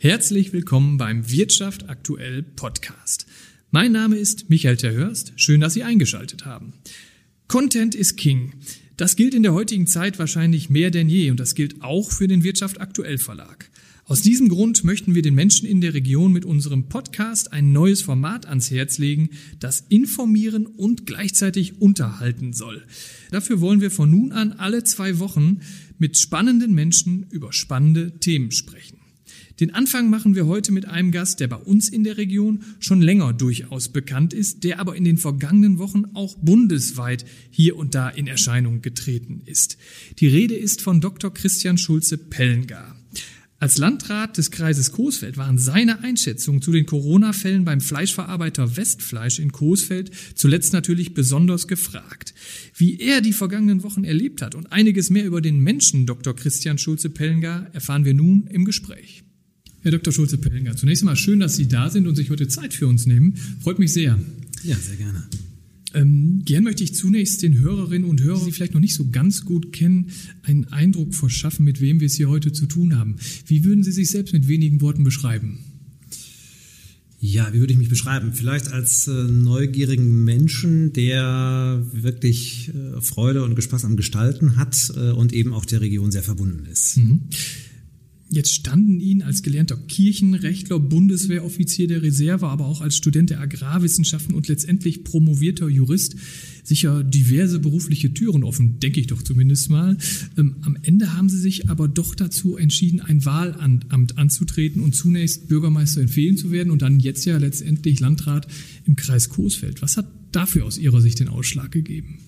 Herzlich willkommen beim Wirtschaft aktuell Podcast. Mein Name ist Michael Terhörst. Schön, dass Sie eingeschaltet haben. Content is King. Das gilt in der heutigen Zeit wahrscheinlich mehr denn je und das gilt auch für den Wirtschaft aktuell Verlag. Aus diesem Grund möchten wir den Menschen in der Region mit unserem Podcast ein neues Format ans Herz legen, das informieren und gleichzeitig unterhalten soll. Dafür wollen wir von nun an alle zwei Wochen mit spannenden Menschen über spannende Themen sprechen. Den Anfang machen wir heute mit einem Gast, der bei uns in der Region schon länger durchaus bekannt ist, der aber in den vergangenen Wochen auch bundesweit hier und da in Erscheinung getreten ist. Die Rede ist von Dr. Christian Schulze-Pellengar. Als Landrat des Kreises Coesfeld waren seine Einschätzungen zu den Corona-Fällen beim Fleischverarbeiter Westfleisch in Coesfeld zuletzt natürlich besonders gefragt. Wie er die vergangenen Wochen erlebt hat und einiges mehr über den Menschen Dr. Christian Schulze-Pellengar erfahren wir nun im Gespräch. Herr Dr. Schulze-Pellinger, zunächst einmal schön, dass Sie da sind und sich heute Zeit für uns nehmen. Freut mich sehr. Ja, sehr gerne. Ähm, gern möchte ich zunächst den Hörerinnen und Hörern, die Sie vielleicht noch nicht so ganz gut kennen, einen Eindruck verschaffen, mit wem wir es hier heute zu tun haben. Wie würden Sie sich selbst mit wenigen Worten beschreiben? Ja, wie würde ich mich beschreiben? Vielleicht als äh, neugierigen Menschen, der wirklich äh, Freude und Spaß am Gestalten hat äh, und eben auch der Region sehr verbunden ist. Mhm. Jetzt standen Ihnen als gelernter Kirchenrechtler, Bundeswehroffizier der Reserve, aber auch als Student der Agrarwissenschaften und letztendlich promovierter Jurist sicher diverse berufliche Türen offen, denke ich doch zumindest mal. Ähm, am Ende haben Sie sich aber doch dazu entschieden, ein Wahlamt anzutreten und zunächst Bürgermeister in Fehlen zu werden und dann jetzt ja letztendlich Landrat im Kreis Coesfeld. Was hat dafür aus Ihrer Sicht den Ausschlag gegeben?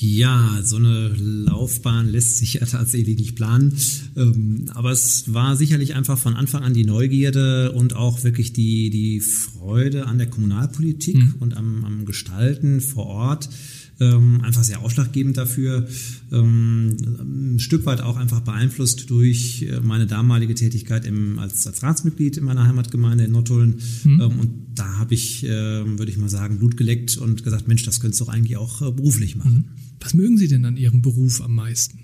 Ja, so eine Laufbahn lässt sich ja tatsächlich nicht planen. Ähm, aber es war sicherlich einfach von Anfang an die Neugierde und auch wirklich die, die Freude an der Kommunalpolitik mhm. und am, am Gestalten vor Ort ähm, einfach sehr ausschlaggebend dafür. Ähm, ein Stück weit auch einfach beeinflusst durch äh, meine damalige Tätigkeit im, als, als Ratsmitglied in meiner Heimatgemeinde in Nottuln. Mhm. Ähm, und da habe ich, äh, würde ich mal sagen, Blut geleckt und gesagt, Mensch, das könntest du doch eigentlich auch äh, beruflich machen. Mhm. Was mögen Sie denn an Ihrem Beruf am meisten?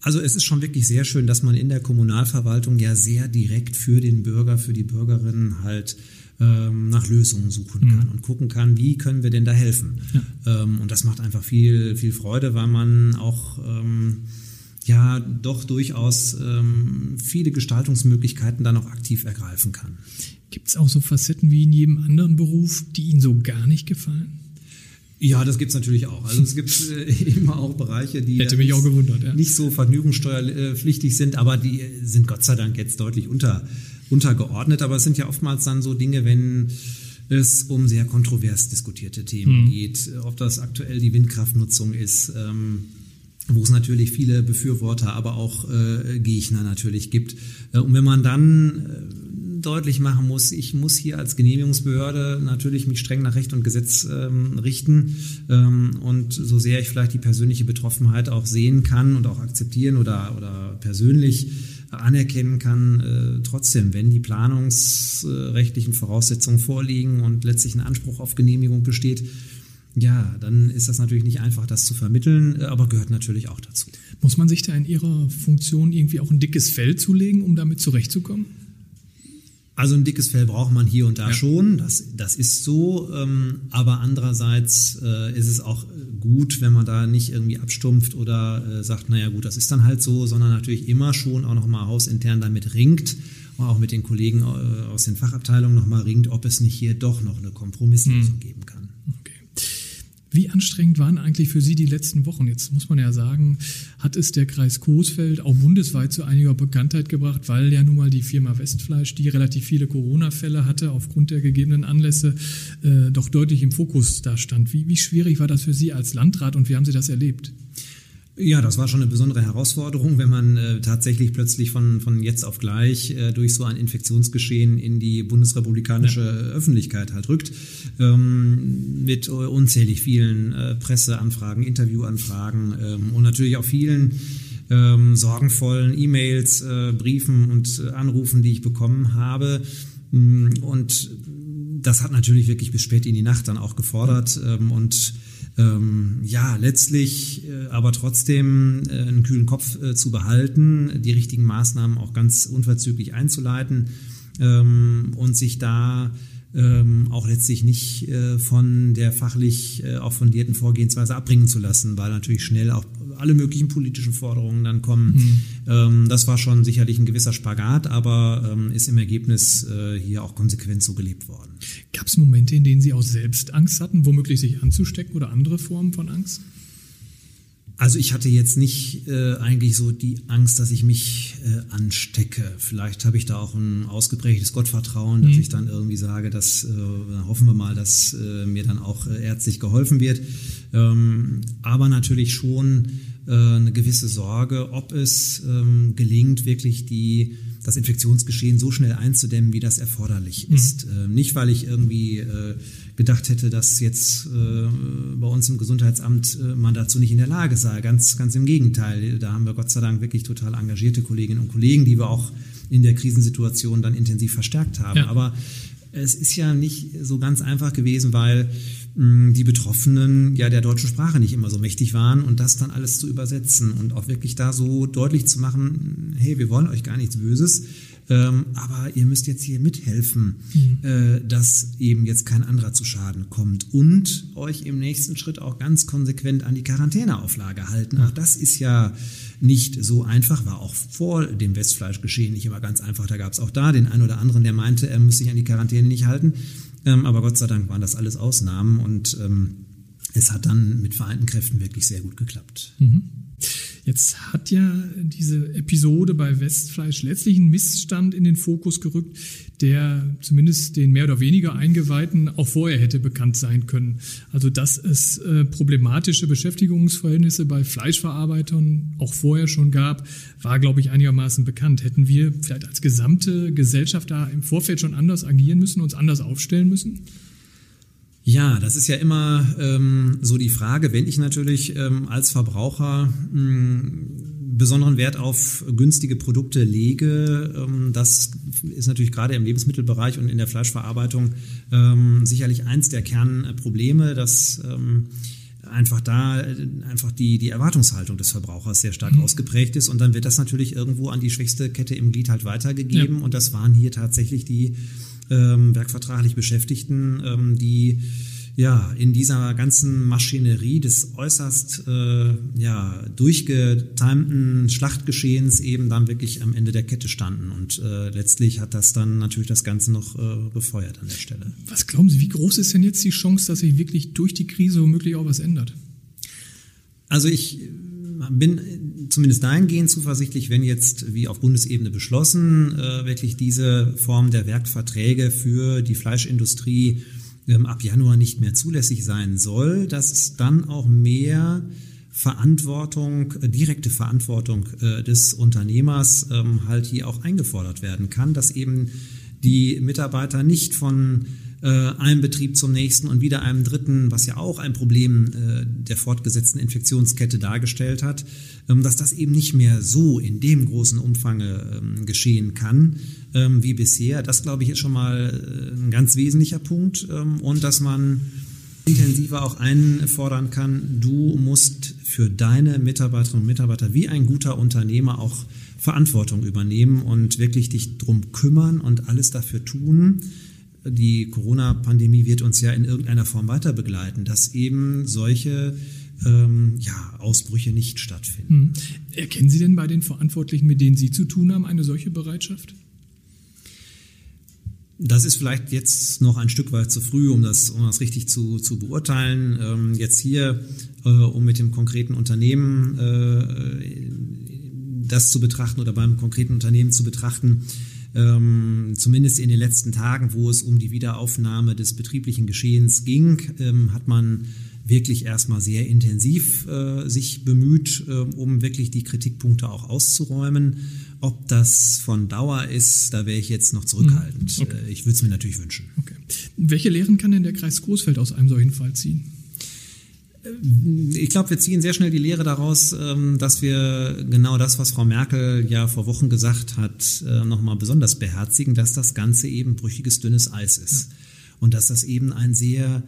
Also es ist schon wirklich sehr schön, dass man in der Kommunalverwaltung ja sehr direkt für den Bürger, für die Bürgerinnen halt ähm, nach Lösungen suchen kann mhm. und gucken kann, wie können wir denn da helfen. Ja. Ähm, und das macht einfach viel, viel Freude, weil man auch ähm, ja doch durchaus ähm, viele Gestaltungsmöglichkeiten dann auch aktiv ergreifen kann. Gibt es auch so Facetten wie in jedem anderen Beruf, die Ihnen so gar nicht gefallen? Ja, das gibt's natürlich auch. Also es gibt äh, immer auch Bereiche, die ja. nicht so vergnügungssteuerpflichtig sind, aber die sind Gott sei Dank jetzt deutlich unter untergeordnet, aber es sind ja oftmals dann so Dinge, wenn es um sehr kontrovers diskutierte Themen mhm. geht, ob das aktuell die Windkraftnutzung ist, ähm, wo es natürlich viele Befürworter, aber auch äh, Gegner natürlich gibt. Äh, und wenn man dann äh, deutlich machen muss, ich muss hier als Genehmigungsbehörde natürlich mich streng nach Recht und Gesetz ähm, richten ähm, und so sehr ich vielleicht die persönliche Betroffenheit auch sehen kann und auch akzeptieren oder, oder persönlich anerkennen kann, äh, trotzdem, wenn die planungsrechtlichen Voraussetzungen vorliegen und letztlich ein Anspruch auf Genehmigung besteht, ja, dann ist das natürlich nicht einfach, das zu vermitteln, äh, aber gehört natürlich auch dazu. Muss man sich da in Ihrer Funktion irgendwie auch ein dickes Fell zulegen, um damit zurechtzukommen? Also ein dickes Fell braucht man hier und da ja. schon, das, das ist so, ähm, aber andererseits äh, ist es auch gut, wenn man da nicht irgendwie abstumpft oder äh, sagt, naja gut, das ist dann halt so, sondern natürlich immer schon auch nochmal hausintern damit ringt und auch mit den Kollegen äh, aus den Fachabteilungen nochmal ringt, ob es nicht hier doch noch eine Kompromisslösung mhm. geben kann. Wie anstrengend waren eigentlich für Sie die letzten Wochen? Jetzt muss man ja sagen, hat es der Kreis Coesfeld auch bundesweit zu einiger Bekanntheit gebracht, weil ja nun mal die Firma Westfleisch, die relativ viele Corona-Fälle hatte, aufgrund der gegebenen Anlässe äh, doch deutlich im Fokus da stand. Wie, wie schwierig war das für Sie als Landrat und wie haben Sie das erlebt? Ja, das war schon eine besondere Herausforderung, wenn man äh, tatsächlich plötzlich von, von jetzt auf gleich äh, durch so ein Infektionsgeschehen in die bundesrepublikanische ja. Öffentlichkeit halt rückt, ähm, mit unzählig vielen äh, Presseanfragen, Interviewanfragen ähm, und natürlich auch vielen ähm, sorgenvollen E-Mails, äh, Briefen und äh, Anrufen, die ich bekommen habe. Mm, und das hat natürlich wirklich bis spät in die Nacht dann auch gefordert ähm, und ähm, ja, letztlich äh, aber trotzdem äh, einen kühlen Kopf äh, zu behalten, die richtigen Maßnahmen auch ganz unverzüglich einzuleiten ähm, und sich da ähm, auch letztlich nicht äh, von der fachlich äh, auch fundierten Vorgehensweise abbringen zu lassen, weil natürlich schnell auch alle möglichen politischen Forderungen dann kommen. Mhm. Ähm, das war schon sicherlich ein gewisser Spagat, aber ähm, ist im Ergebnis äh, hier auch konsequent so gelebt worden. Gab es Momente, in denen Sie auch selbst Angst hatten, womöglich sich anzustecken oder andere Formen von Angst? Also ich hatte jetzt nicht äh, eigentlich so die Angst, dass ich mich äh, anstecke. Vielleicht habe ich da auch ein ausgeprägtes Gottvertrauen, dass mhm. ich dann irgendwie sage, dass äh, hoffen wir mal, dass äh, mir dann auch äh, ärztlich geholfen wird. Ähm, aber natürlich schon äh, eine gewisse Sorge, ob es ähm, gelingt, wirklich die das Infektionsgeschehen so schnell einzudämmen, wie das erforderlich mhm. ist. Mhm. nicht, weil ich irgendwie äh, gedacht hätte, dass jetzt äh, bei uns im Gesundheitsamt äh, man dazu nicht in der Lage sei. Ganz, ganz im Gegenteil. Da haben wir Gott sei Dank wirklich total engagierte Kolleginnen und Kollegen, die wir auch in der Krisensituation dann intensiv verstärkt haben. Ja. Aber es ist ja nicht so ganz einfach gewesen, weil mh, die Betroffenen ja der deutschen Sprache nicht immer so mächtig waren und das dann alles zu übersetzen und auch wirklich da so deutlich zu machen, hey, wir wollen euch gar nichts Böses, ähm, aber ihr müsst jetzt hier mithelfen, mhm. äh, dass eben jetzt kein anderer zu Schaden kommt und euch im nächsten Schritt auch ganz konsequent an die Quarantäneauflage halten. Auch das ist ja nicht so einfach, war auch vor dem Westfleischgeschehen nicht immer ganz einfach. Da gab es auch da den einen oder anderen, der meinte, er müsse sich an die Quarantäne nicht halten. Ähm, aber Gott sei Dank waren das alles Ausnahmen und ähm, es hat dann mit vereinten Kräften wirklich sehr gut geklappt. Mhm. Jetzt hat ja diese Episode bei Westfleisch letztlich einen Missstand in den Fokus gerückt, der zumindest den mehr oder weniger Eingeweihten auch vorher hätte bekannt sein können. Also dass es äh, problematische Beschäftigungsverhältnisse bei Fleischverarbeitern auch vorher schon gab, war, glaube ich, einigermaßen bekannt. Hätten wir vielleicht als gesamte Gesellschaft da im Vorfeld schon anders agieren müssen, uns anders aufstellen müssen? Ja, das ist ja immer ähm, so die Frage, wenn ich natürlich ähm, als Verbraucher mh, hm, besonderen Wert auf günstige Produkte lege, ähm, das ist natürlich gerade im Lebensmittelbereich und in der Fleischverarbeitung ähm, sicherlich eins der Kernprobleme, dass ähm, einfach da einfach die, die Erwartungshaltung des Verbrauchers sehr stark mhm. ausgeprägt ist und dann wird das natürlich irgendwo an die schwächste Kette im Glied halt weitergegeben ja. und das waren hier tatsächlich die ähm, werkvertraglich Beschäftigten, ähm, die ja in dieser ganzen Maschinerie des äußerst äh, ja durchgetimten Schlachtgeschehens eben dann wirklich am Ende der Kette standen und äh, letztlich hat das dann natürlich das Ganze noch äh, befeuert an der Stelle. Was glauben Sie, wie groß ist denn jetzt die Chance, dass sich wirklich durch die Krise womöglich auch was ändert? Also ich bin zumindest dahingehend zuversichtlich, wenn jetzt, wie auf Bundesebene beschlossen, äh, wirklich diese Form der Werkverträge für die Fleischindustrie ähm, ab Januar nicht mehr zulässig sein soll, dass dann auch mehr Verantwortung, äh, direkte Verantwortung äh, des Unternehmers ähm, halt hier auch eingefordert werden kann, dass eben die Mitarbeiter nicht von äh, einem Betrieb zum nächsten und wieder einem dritten, was ja auch ein Problem äh, der fortgesetzten Infektionskette dargestellt hat, ähm, dass das eben nicht mehr so in dem großen Umfange ähm, geschehen kann ähm, wie bisher. Das, glaube ich, ist schon mal äh, ein ganz wesentlicher Punkt ähm, und dass man intensiver auch einfordern kann, du musst für deine Mitarbeiterinnen und Mitarbeiter wie ein guter Unternehmer auch Verantwortung übernehmen und wirklich dich drum kümmern und alles dafür tun, die Corona-Pandemie wird uns ja in irgendeiner Form weiter begleiten, dass eben solche ähm, ja, Ausbrüche nicht stattfinden. Hm. Erkennen Sie denn bei den Verantwortlichen, mit denen Sie zu tun haben, eine solche Bereitschaft? Das ist vielleicht jetzt noch ein Stück weit zu früh, um das, um das richtig zu, zu beurteilen. Ähm, jetzt hier, äh, um mit dem konkreten Unternehmen äh, das zu betrachten oder beim konkreten Unternehmen zu betrachten, ähm, zumindest in den letzten Tagen, wo es um die Wiederaufnahme des betrieblichen Geschehens ging, ähm, hat man wirklich erstmal sehr intensiv äh, sich bemüht, äh, um wirklich die Kritikpunkte auch auszuräumen. Ob das von Dauer ist, da wäre ich jetzt noch zurückhaltend. Hm, okay. Äh, ich würde es mir natürlich wünschen. Okay. Welche Lehren kann denn der Kreis Großfeld aus einem solchen Fall ziehen? Ich glaube, wir ziehen sehr schnell die Lehre daraus, ähm, dass wir genau das, was Frau Merkel ja vor Wochen gesagt hat, äh, nochmal besonders beherzigen, dass das Ganze eben brüchiges, dünnes Eis ist. und dass das eben ein sehr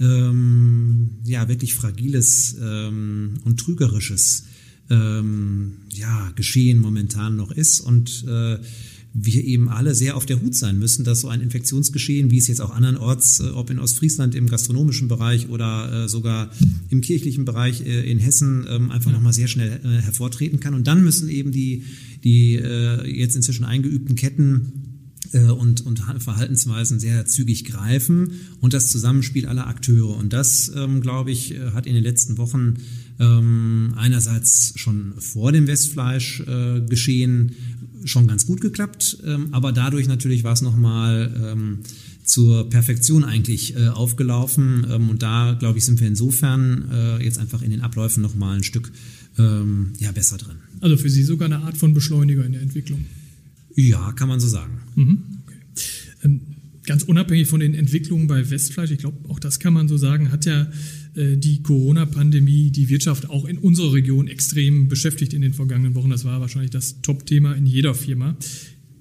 ähm, ja wirklich fragiles ähm, und trügerisches ähm, ja, Geschehen momentan noch ist und äh, wir eben alle sehr auf der Hut sein müssen, dass so ein Infektionsgeschehen, wie es jetzt auch andernorts, äh, ob in Ostfriesland im gastronomischen Bereich oder äh, sogar im kirchlichen Bereich äh, in Hessen, ähm, einfach ja. nochmal sehr schnell hervortreten kann. Und dann müssen eben die, die jetzt inzwischen eingeübten Ketten und, und Verhaltensweisen sehr zügig greifen und das Zusammenspiel aller Akteure. Und das, ähm, glaube ich, hat in den letzten Wochen ähm, einerseits schon vor dem Westfleisch äh, geschehen schon ganz gut geklappt, ähm, aber dadurch natürlich war es nochmal ähm, zur Perfektion eigentlich äh, aufgelaufen. Ähm, und da, glaube ich, sind wir insofern äh, jetzt einfach in den Abläufen nochmal ein Stück ähm, ja, besser drin. Also für Sie sogar eine Art von Beschleuniger in der Entwicklung. Ja, kann man so sagen. Mhm, okay. Ähm, ganz unabhängig von den Entwicklungen bei Westfleisch, ich glaube, auch das kann man so sagen, hat ja die Corona-Pandemie die Wirtschaft auch in unserer Region extrem beschäftigt in den vergangenen Wochen. Das war wahrscheinlich das Top-Thema in jeder Firma.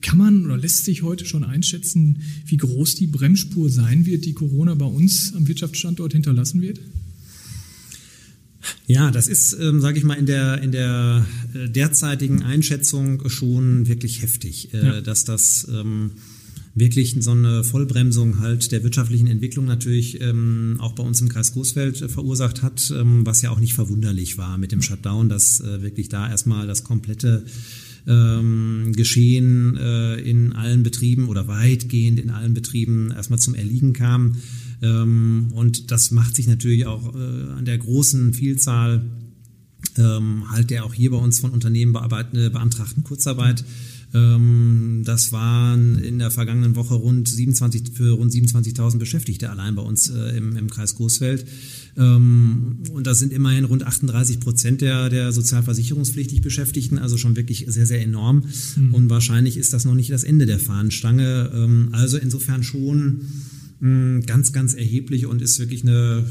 Kann man oder lässt sich heute schon einschätzen, wie groß die Bremsspur sein wird, die Corona bei uns am Wirtschaftsstandort hinterlassen wird? Ja, das ist, ähm, sage ich mal, in der, in der äh, derzeitigen Einschätzung schon wirklich heftig, äh, ja. dass das ähm, wirklich so eine Vollbremsung halt der wirtschaftlichen Entwicklung natürlich ähm, auch bei uns im Kreis Großfeld äh, verursacht hat, ähm, was ja auch nicht verwunderlich war mit dem Shutdown, dass äh, wirklich da erstmal das komplette ähm, Geschehen äh, in allen Betrieben oder weitgehend in allen Betrieben erstmal zum Erliegen kam. Ähm, und das macht sich natürlich auch äh, an der großen Vielzahl ähm, halt der auch hier bei uns von Unternehmen äh, beantragten Kurzarbeit. Ähm, das waren in der vergangenen Woche rund 27 für rund 27.000 Beschäftigte allein bei uns äh, im, im Kreis Großfeld. Ähm, und das sind immerhin rund 38 Prozent der, der sozialversicherungspflichtig Beschäftigten, also schon wirklich sehr, sehr enorm. Mhm. Und wahrscheinlich ist das noch nicht das Ende der Fahnenstange. Ähm, also insofern schon ganz, ganz erheblich und ist wirklich eine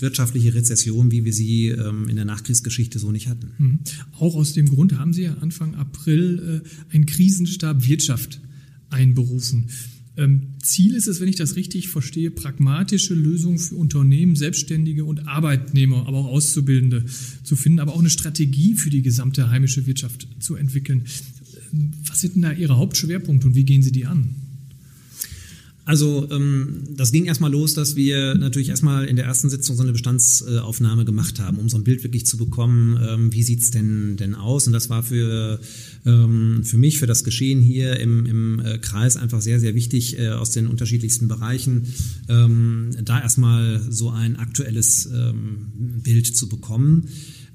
wirtschaftliche Rezession, wie wir sie ähm, in der Nachkriegsgeschichte so nicht hatten. Mhm. Auch aus dem Grund haben Sie ja Anfang April äh, einen Krisenstab Wirtschaft einberufen. Ähm, Ziel ist es, wenn ich das richtig verstehe, pragmatische Lösungen für Unternehmen, Selbstständige und Arbeitnehmer, aber auch Auszubildende zu finden, aber auch eine Strategie für die gesamte heimische Wirtschaft zu entwickeln. Ähm, was sind denn da Ihre Hauptschwerpunkte und wie gehen Sie die an? Also ähm, das ging erstmal los, dass wir natürlich erstmal in der ersten Sitzung so eine Bestandsaufnahme gemacht haben, um so ein Bild wirklich zu bekommen, ähm, wie sieht's denn denn aus. Und das war für, ähm, für mich, für das Geschehen hier im, im äh, Kreis einfach sehr, sehr wichtig äh, aus den unterschiedlichsten Bereichen, ähm, da erstmal so ein aktuelles ähm, Bild zu bekommen.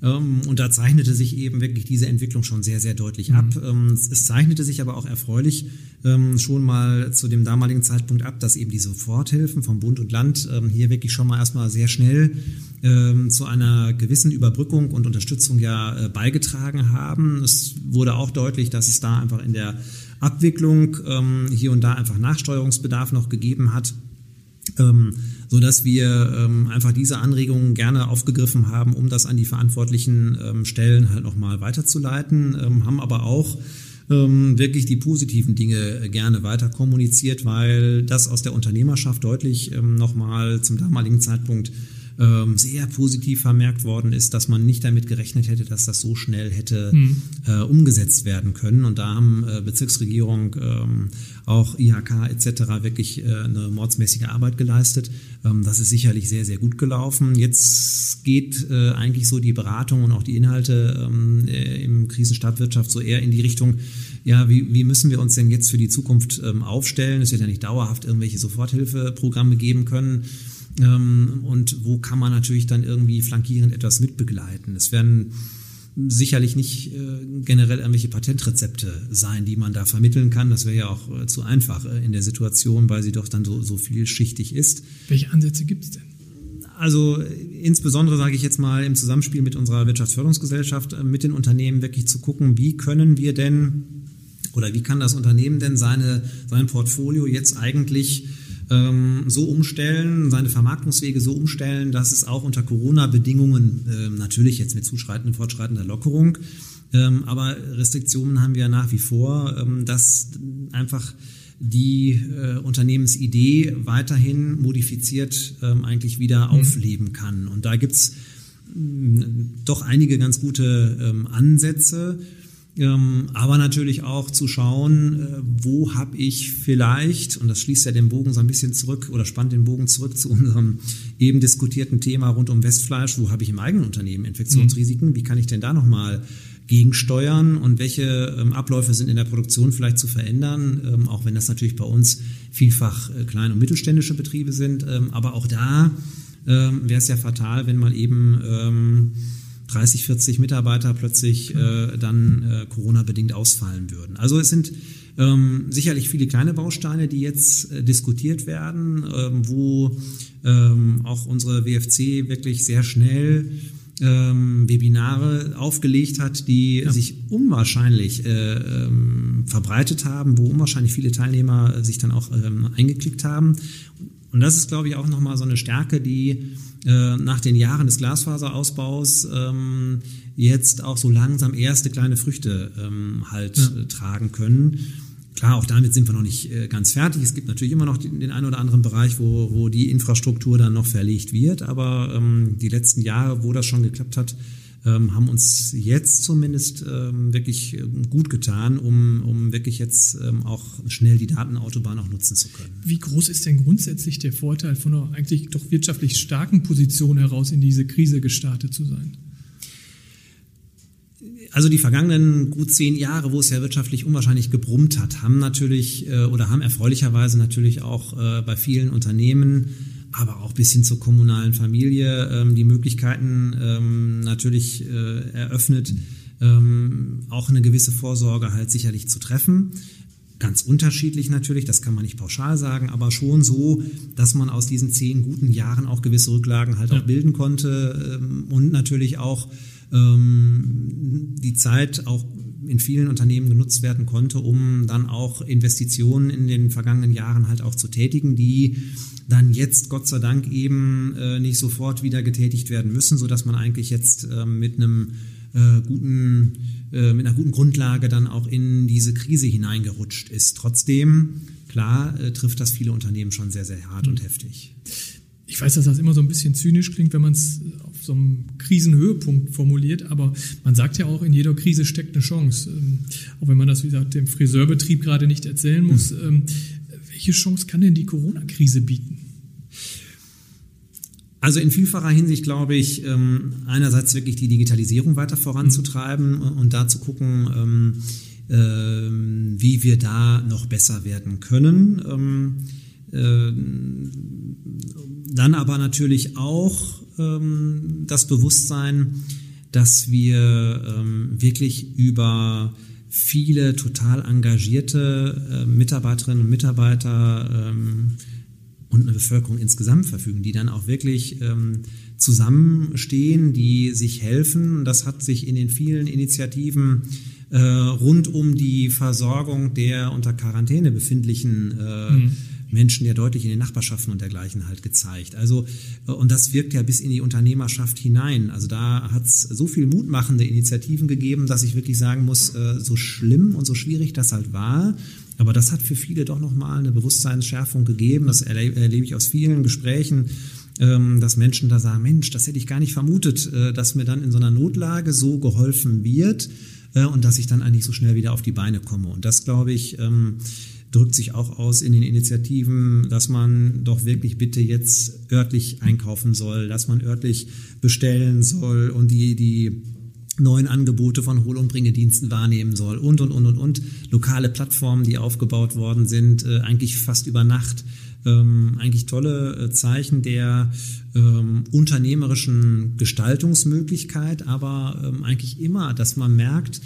Ähm, und da zeichnete sich eben wirklich diese Entwicklung schon sehr, sehr deutlich ab. Mhm. Ähm, es zeichnete sich aber auch erfreulich ähm, schon mal zu dem damaligen Zeitpunkt ab, dass eben die Soforthilfen vom Bund und Land hier wirklich schon mal erstmal sehr schnell zu einer gewissen Überbrückung und Unterstützung ja äh, beigetragen haben. Es wurde auch deutlich, dass es da einfach in der Abwicklung hier und da einfach Nachsteuerungsbedarf noch gegeben hat ähm, so dass wir ähm, einfach diese Anregungen gerne aufgegriffen haben, um das an die verantwortlichen ähm, Stellen halt nochmal weiterzuleiten, ähm, haben aber auch ähm, wirklich die positiven Dinge gerne weiter kommuniziert, weil das aus der Unternehmerschaft deutlich ähm, nochmal zum damaligen Zeitpunkt ähm, sehr positiv vermerkt worden ist, dass man nicht damit gerechnet hätte, dass das so schnell hätte mhm. äh, umgesetzt werden können. Und da haben äh, Bezirksregierung, ähm, auch IHK etc. wirklich äh, eine mordsmäßige Arbeit geleistet. Ähm, das ist sicherlich sehr, sehr gut gelaufen. Jetzt geht äh, eigentlich so die Beratung und auch die Inhalte ähm, äh, im Krisenstab Wirtschaft so eher in die Richtung, ja, wie, wie müssen wir uns denn jetzt für die Zukunft ähm, aufstellen? Es wird ja nicht dauerhaft irgendwelche Soforthilfeprogramme geben können. Und wo kann man natürlich dann irgendwie flankierend etwas mitbegleiten. Es werden sicherlich nicht äh, generell irgendwelche Patentrezepte sein, die man da vermitteln kann. Das wäre ja auch äh, zu einfach äh, in der Situation, weil sie doch dann so, so vielschichtig ist. Welche Ansätze gibt es denn? Also insbesondere sage ich jetzt mal im Zusammenspiel mit unserer Wirtschaftsförderungsgesellschaft, mit den Unternehmen wirklich zu gucken, wie können wir denn oder wie kann das Unternehmen denn seine, sein Portfolio jetzt eigentlich ähm, so umstellen, seine Vermarktungswege so umstellen, dass es auch unter Corona-Bedingungen, äh, natürlich jetzt mit zuschreitender, fortschreitender Lockerung, ähm, aber Restriktionen haben wir nach wie vor, ähm, dass einfach die äh, Unternehmensidee weiterhin modifiziert ähm, eigentlich wieder mhm. aufleben kann. Und da gibt's mh, doch einige ganz gute ähm, Ansätze. Ähm, aber natürlich auch zu schauen, äh, wo habe ich vielleicht, und das schließt ja den Bogen so ein bisschen zurück oder spannt den Bogen zurück zu unserem eben diskutierten Thema rund um Westfleisch, wo habe ich im eigenen Unternehmen Infektionsrisiken, wie kann ich denn da nochmal gegensteuern? Und welche ähm, Abläufe sind in der Produktion vielleicht zu verändern, ähm, auch wenn das natürlich bei uns vielfach äh, kleine und mittelständische Betriebe sind. aber auch da wäre es ja fatal, wenn mal eben 30, 40 Mitarbeiter plötzlich äh, dann äh, Corona-bedingt ausfallen würden. Also es sind ähm, sicherlich viele kleine Bausteine, die jetzt äh, diskutiert werden, ähm, wo ähm, auch unsere WFC wirklich sehr schnell ähm, Webinare aufgelegt hat, die ja. sich unwahrscheinlich äh, ähm, verbreitet haben, wo unwahrscheinlich viele Teilnehmer sich dann auch ähm, eingeklickt haben. Und das ist, glaube ich, auch nochmal so eine Stärke, die äh, nach den Jahren des Glasfaserausbaus ähm, jetzt auch so langsam erste kleine Früchte ähm, halt ja. äh, tragen können. Klar, auch damit sind wir noch nicht äh, ganz fertig. Es gibt natürlich immer noch den, den einen oder anderen Bereich, wo, wo die Infrastruktur dann noch verlegt wird. Aber ähm, die letzten Jahre, wo das schon geklappt hat, ähm, haben uns jetzt zumindest ähm, wirklich ähm, gut getan, um, um wirklich jetzt ähm, auch schnell die Datenautobahn auch nutzen zu können. Wie groß ist denn grundsätzlich der Vorteil von einer eigentlich doch wirtschaftlich starken Position heraus in diese Krise gestartet zu sein? Also die vergangenen gut zehn Jahre, wo es ja wirtschaftlich unwahrscheinlich gebrummt hat, haben natürlich äh, oder haben erfreulicherweise natürlich auch äh, bei vielen Unternehmen aber auch bis hin zur kommunalen Familie ähm, die Möglichkeiten ähm, natürlich äh, eröffnet, ähm, auch eine gewisse Vorsorge halt sicherlich zu treffen. Ganz unterschiedlich natürlich, das kann man nicht pauschal sagen, aber schon so, dass man aus diesen zehn guten Jahren auch gewisse Rücklagen halt ja. auch bilden konnte ähm, und natürlich auch ähm, die Zeit auch in vielen Unternehmen genutzt werden konnte, um dann auch Investitionen in den vergangenen Jahren halt auch zu tätigen, die dann jetzt Gott sei Dank eben äh, nicht sofort wieder getätigt werden müssen, so dass man eigentlich jetzt äh, mit einem äh, guten, äh, mit einer guten Grundlage dann auch in diese Krise hineingerutscht ist. Trotzdem, klar, äh, trifft das viele Unternehmen schon sehr, sehr hart mhm. und heftig. Ich weiß, dass das immer so ein bisschen zynisch klingt, wenn man es auf so einem Krisenhöhepunkt formuliert, aber man sagt ja auch, in jeder Krise steckt eine Chance. Ähm, auch wenn man das, wie gesagt, dem Friseurbetrieb gerade nicht erzählen muss. Mhm. Welche Chance kann denn die Corona-Krise bieten? Also in vielfacher Hinsicht glaube ich, ähm, einerseits wirklich die Digitalisierung weiter voranzutreiben mhm. und da zu gucken, ähm, ähm, wie wir da noch besser werden können. Dann aber natürlich auch das Bewusstsein, dass wir wirklich über viele total engagierte Mitarbeiterinnen und Mitarbeiter ähm, und eine Bevölkerung insgesamt verfügen, die dann auch wirklich ähm, zusammenstehen, die sich helfen. Das hat sich in den vielen Initiativen äh, rund um die Versorgung der unter Quarantäne befindlichen äh, mhm. Menschen ja deutlich in den Nachbarschaften und dergleichen halt gezeigt. Also, äh, und das wirkt ja bis in die Unternehmerschaft hinein. Also da hat es so viel mutmachende Initiativen gegeben, dass ich wirklich sagen muss, äh, so schlimm und so schwierig das halt war, aber das hat für viele doch nochmal eine Bewusstseinsschärfung gegeben. Das erlebe ich aus vielen Gesprächen, ähm, dass Menschen da sagen, Mensch, das hätte ich gar nicht vermutet, äh, dass mir dann in so einer Notlage so geholfen wird und dass ich dann eigentlich so schnell wieder auf die Beine komme. Und das, glaube ich, ähm, drückt sich auch aus in den Initiativen, dass man doch wirklich bitte jetzt örtlich einkaufen soll, dass man örtlich bestellen soll und die, die neuen Angebote von Hol- und Bringediensten wahrnehmen soll und, und, und, und, und. Lokale Plattformen, die aufgebaut worden sind, äh, eigentlich fast über Nacht. Ähm, eigentlich tolle äh, Zeichen der ähm, unternehmerischen Gestaltungsmöglichkeit, aber ähm, eigentlich immer, dass man merkt,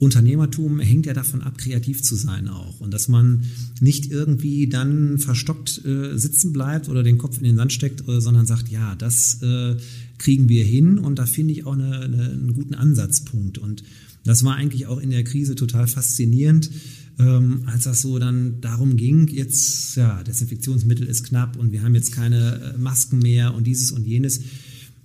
Unternehmertum hängt ja davon ab, kreativ zu sein auch. Und dass man nicht irgendwie dann verstockt äh, sitzen bleibt oder den Kopf in den Sand steckt, äh, sondern sagt, ja, das äh, kriegen wir hin. Und da finde ich auch eine, eine, einen guten Ansatzpunkt. Und das war eigentlich auch in der Krise total faszinierend, ähm, als das so dann darum ging, jetzt, ja, Desinfektionsmittel ist knapp und wir haben jetzt keine äh, Masken mehr und dieses und jenes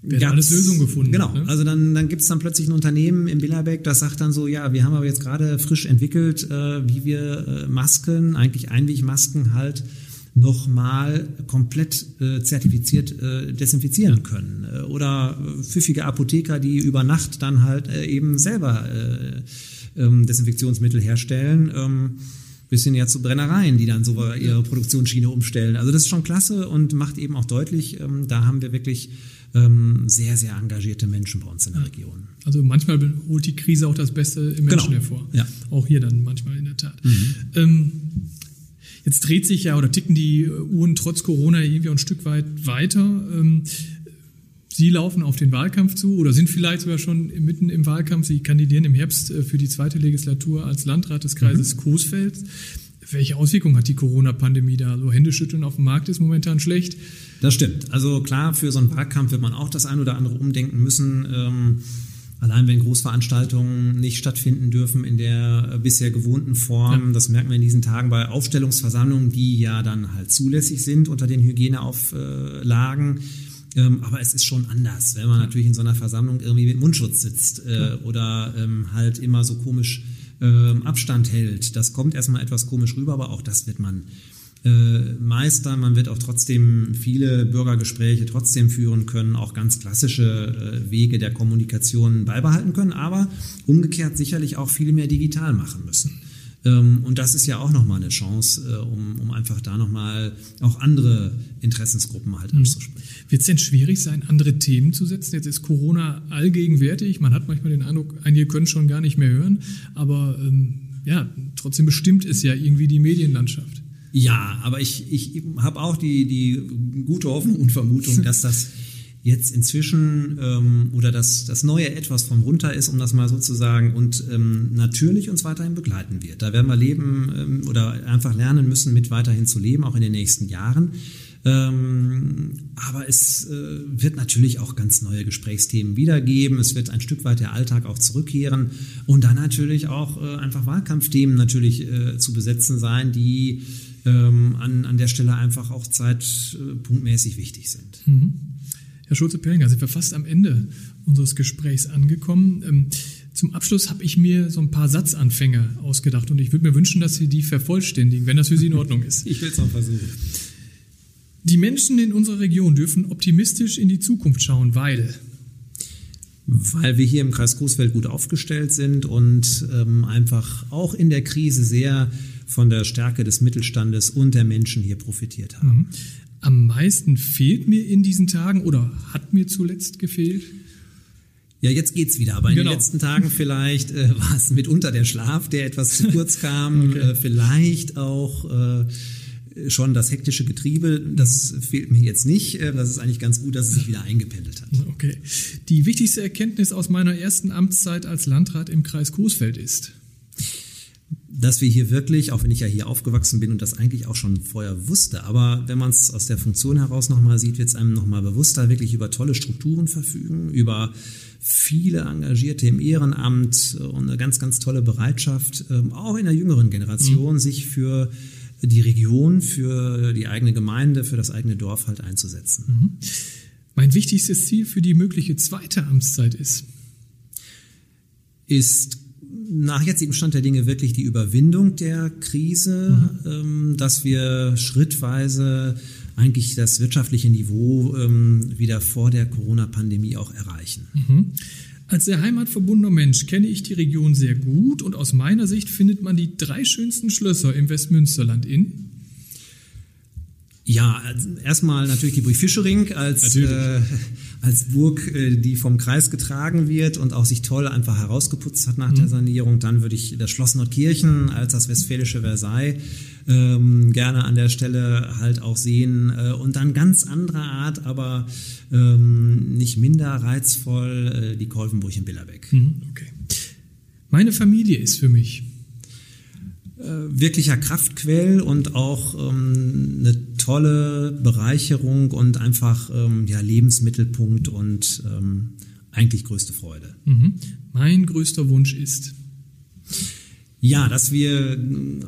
Wird alles Lösung gefunden. Genau. Ne? Also dann, dann gibt's dann plötzlich ein Unternehmen in Billerbeck, das sagt dann so, ja, wir haben aber jetzt gerade frisch entwickelt, äh, wie wir äh, Masken, eigentlich Einwegmasken halt, nochmal komplett äh, zertifiziert äh, desinfizieren können. Äh, oder pfiffige Apotheker, die über Nacht dann halt äh, eben selber äh, ähm, Desinfektionsmittel herstellen. Ähm, bisschen ja zu Brennereien, die dann so ihre Produktionsschiene umstellen. Also das ist schon klasse und macht eben auch deutlich, ähm, da haben wir wirklich ähm, sehr, sehr engagierte Menschen bei uns in der Region. Also manchmal holt die Krise auch das Beste im Menschen genau. hervor. Ja. Auch hier dann manchmal in der Tat. Mhm. Ähm, Jetzt dreht sich ja oder ticken die Uhren trotz Corona irgendwie ein Stück weit weiter. Ähm, Sie laufen auf den Wahlkampf zu oder sind vielleicht sogar schon mitten im Wahlkampf. Sie kandidieren im Herbst äh, für die zweite Legislatur als Landrat des Kreises mhm. Coesfeld. Welche Auswirkungen hat die Corona-Pandemie da? So Händeschütteln auf dem Markt ist momentan schlecht. Das stimmt. Also klar, für so einen Wahlkampf wird man auch das ein oder andere umdenken müssen. Ähm Allein wenn Großveranstaltungen nicht stattfinden dürfen in der äh, bisher gewohnten Form, ja. das merken wir in diesen Tagen bei Aufstellungsversammlungen, die ja dann halt zulässig sind unter den Hygieneauflagen. Ähm, aber es ist schon anders, wenn man natürlich in so einer Versammlung irgendwie mit Mundschutz sitzt äh, oder ähm, halt immer so komisch ähm, Abstand hält. Das kommt erstmal etwas komisch rüber, aber auch das wird man äh, meistern. Man wird auch trotzdem viele Bürgergespräche trotzdem führen können, auch ganz klassische äh, Wege der Kommunikation beibehalten können, aber umgekehrt sicherlich auch viel mehr digital machen müssen. Ähm, und das ist ja auch nochmal eine Chance, äh, um, um einfach da nochmal auch andere Interessensgruppen halt mhm. anzusprechen. Wird es denn schwierig sein, andere Themen zu setzen? Jetzt ist Corona allgegenwärtig. Man hat manchmal den Eindruck, einige können schon gar nicht mehr hören. Aber ähm, ja, trotzdem bestimmt es ja irgendwie die Medienlandschaft. Ja, aber ich, ich habe auch die, die gute Hoffnung und Vermutung, dass das jetzt inzwischen ähm, oder dass das neue etwas vom runter ist, um das mal so zu sagen, und ähm, natürlich uns weiterhin begleiten wird. Da werden wir leben ähm, oder einfach lernen müssen, mit weiterhin zu leben, auch in den nächsten Jahren. Ähm, aber es äh, wird natürlich auch ganz neue Gesprächsthemen wiedergeben. Es wird ein Stück weit der Alltag auch zurückkehren und dann natürlich auch äh, einfach Wahlkampfthemen natürlich äh, zu besetzen sein, die ähm, an, an der Stelle einfach auch zeitpunktmäßig wichtig sind. Mhm. Herr Schulze-Perlinger, sind wir fast am Ende unseres Gesprächs angekommen. Ähm, zum Abschluss habe ich mir so ein paar Satzanfänge ausgedacht und ich würde mir wünschen, dass Sie die vervollständigen, wenn das für Sie in Ordnung ist. ich will es auch versuchen. Die Menschen in unserer Region dürfen optimistisch in die Zukunft schauen, weil weil wir hier im Kreis Großfeld gut aufgestellt sind und ähm, einfach auch in der Krise sehr von der Stärke des Mittelstandes und der Menschen hier profitiert haben. Mhm. Am meisten fehlt mir in diesen Tagen oder hat mir zuletzt gefehlt? Ja, jetzt geht's wieder. Aber in genau. den letzten Tagen vielleicht äh, war es mitunter der Schlaf, der etwas zu kurz kam. okay. äh, vielleicht auch äh, schon das hektische Getriebe. Das fehlt mir jetzt nicht. Äh, das ist eigentlich ganz gut, dass es sich wieder eingependelt hat. Okay. Die wichtigste Erkenntnis aus meiner ersten Amtszeit als Landrat im Kreis Coesfeld ist dass wir hier wirklich, auch wenn ich ja hier aufgewachsen bin und das eigentlich auch schon vorher wusste, aber wenn man es aus der Funktion heraus nochmal sieht, wird es einem nochmal bewusster, wirklich über tolle Strukturen verfügen, über viele Engagierte im Ehrenamt und eine ganz, ganz tolle Bereitschaft, ähm, auch in der jüngeren Generation, mhm. sich für die Region, für die eigene Gemeinde, für das eigene Dorf halt einzusetzen. Mhm. Mein wichtigstes Ziel für die mögliche zweite Amtszeit ist? Ist nach jetzigem Stand der Dinge wirklich die Überwindung der Krise, mhm. ähm, dass wir schrittweise eigentlich das wirtschaftliche Niveau ähm, wieder vor der Corona-Pandemie auch erreichen. Mhm. Als sehr heimatverbundener Mensch kenne ich die Region sehr gut und aus meiner Sicht findet man die drei schönsten Schlösser im Westmünsterland in ja, erstmal natürlich die Burg Fischering als, äh, als Burg, äh, die vom Kreis getragen wird und auch sich toll einfach herausgeputzt hat nach mhm. der Sanierung. Dann würde ich das Schloss Nordkirchen als das westfälische Versailles ähm, gerne an der Stelle halt auch sehen. Äh, und dann ganz anderer Art, aber ähm, nicht minder reizvoll, äh, die Kolvenburg in Billerbeck. Mhm, okay. Meine Familie ist für mich äh, wirklicher Kraftquell und auch ähm, eine tolle Bereicherung und einfach ähm, ja, Lebensmittelpunkt und ähm, eigentlich größte Freude. Mhm. Mein größter Wunsch ist? Ja, dass wir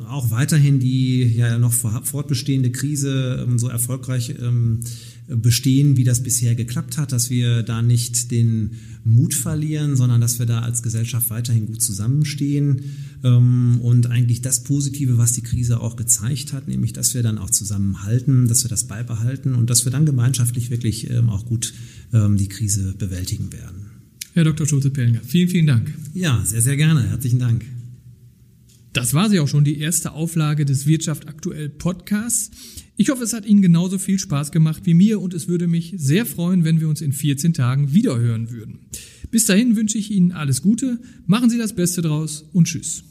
auch weiterhin die ja noch fortbestehende Krise ähm, so erfolgreich ähm, bestehen, wie das bisher geklappt hat, dass wir da nicht den Mut verlieren, sondern dass wir da als Gesellschaft weiterhin gut zusammenstehen ähm, und eigentlich das Positive, was die Krise auch gezeigt hat, nämlich dass wir dann auch zusammenhalten, dass wir das beibehalten und dass wir dann gemeinschaftlich wirklich auch gut die Krise bewältigen werden. Herr Dr. Schulze-Pellinger, vielen, vielen Dank. Ja, sehr, sehr gerne. Herzlichen Dank. Das war sie auch schon, die erste Auflage des Wirtschaft aktuell Podcasts. Ich hoffe, es hat Ihnen genauso viel Spaß gemacht wie mir und es würde mich sehr freuen, wenn wir uns in 14 Tagen wiederhören würden. Bis dahin wünsche ich Ihnen alles Gute, machen Sie das Beste draus und tschüss.